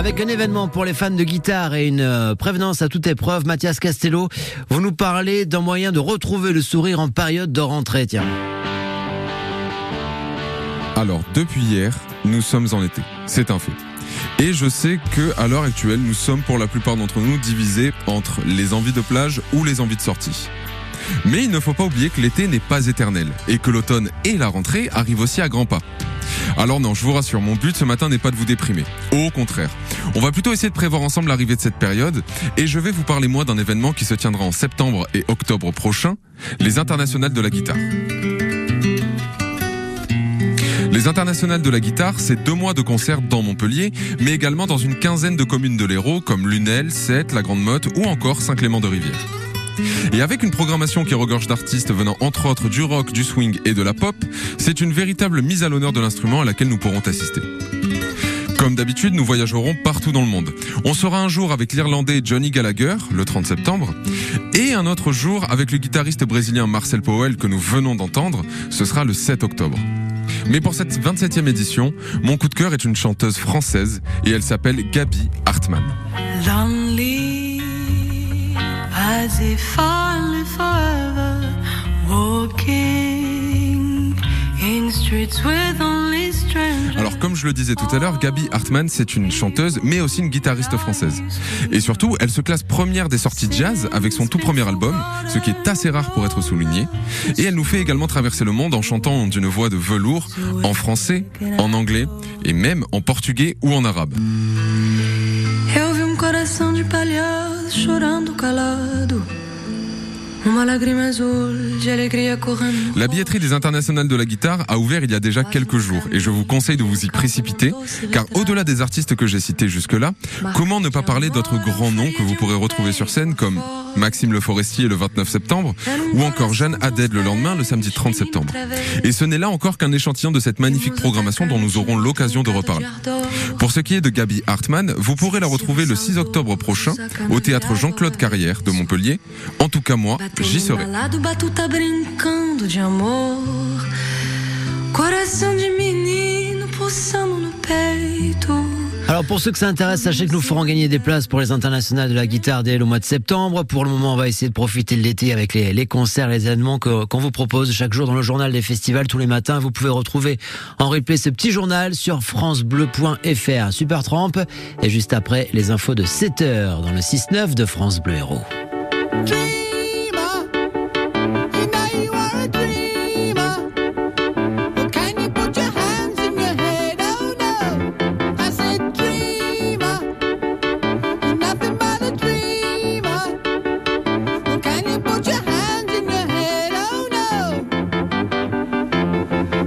Avec un événement pour les fans de guitare et une euh, prévenance à toute épreuve, Mathias Castello, vous nous parlez d'un moyen de retrouver le sourire en période de rentrée. Alors, depuis hier, nous sommes en été. C'est un fait. Et je sais que à l'heure actuelle, nous sommes pour la plupart d'entre nous divisés entre les envies de plage ou les envies de sortie. Mais il ne faut pas oublier que l'été n'est pas éternel et que l'automne et la rentrée arrivent aussi à grands pas. Alors non, je vous rassure, mon but ce matin n'est pas de vous déprimer. Au contraire. On va plutôt essayer de prévoir ensemble l'arrivée de cette période et je vais vous parler moi d'un événement qui se tiendra en septembre et octobre prochain, les internationales de la guitare. Les internationales de la guitare, c'est deux mois de concerts dans Montpellier, mais également dans une quinzaine de communes de l'Hérault comme Lunel, Sète, La Grande Motte ou encore Saint-Clément-de-Rivière. Et avec une programmation qui regorge d'artistes venant entre autres du rock, du swing et de la pop, c'est une véritable mise à l'honneur de l'instrument à laquelle nous pourrons assister. Comme d'habitude, nous voyagerons partout dans le monde. On sera un jour avec l'Irlandais Johnny Gallagher, le 30 septembre, et un autre jour avec le guitariste brésilien Marcel Powell que nous venons d'entendre, ce sera le 7 octobre. Mais pour cette 27e édition, mon coup de cœur est une chanteuse française et elle s'appelle Gabi Hartmann. As if I live forever, walking in streets with only strangers. Alors comme je le disais tout à l'heure, Gabi Hartmann c'est une chanteuse mais aussi une guitariste française. Et surtout, elle se classe première des sorties jazz avec son tout premier album, ce qui est assez rare pour être souligné. Et elle nous fait également traverser le monde en chantant d'une voix de velours, en français, en anglais et même en portugais ou en arabe. La billetterie des internationales de la guitare a ouvert il y a déjà quelques jours et je vous conseille de vous y précipiter car au-delà des artistes que j'ai cités jusque-là, comment ne pas parler d'autres grands noms que vous pourrez retrouver sur scène comme Maxime Le Forestier le 29 septembre ou encore Jeanne Haddad le lendemain le samedi 30 septembre. Et ce n'est là encore qu'un échantillon de cette magnifique programmation dont nous aurons l'occasion de reparler. Pour ce qui est de Gabi Hartmann, vous pourrez la retrouver le 6 octobre prochain au théâtre Jean-Claude Carrière de Montpellier. En tout cas moi, j'y serai. Coração de. Alors pour ceux que ça intéresse, sachez que nous ferons gagner des places pour les internationales de la guitare dès le mois de septembre. Pour le moment, on va essayer de profiter de l'été avec les, concerts, les événements qu'on vous propose chaque jour dans le journal des festivals tous les matins. Vous pouvez retrouver en replay ce petit journal sur francebleu.fr. Super Tramp et juste après les infos de 7 heures dans le 6-9 de France Bleu Héros.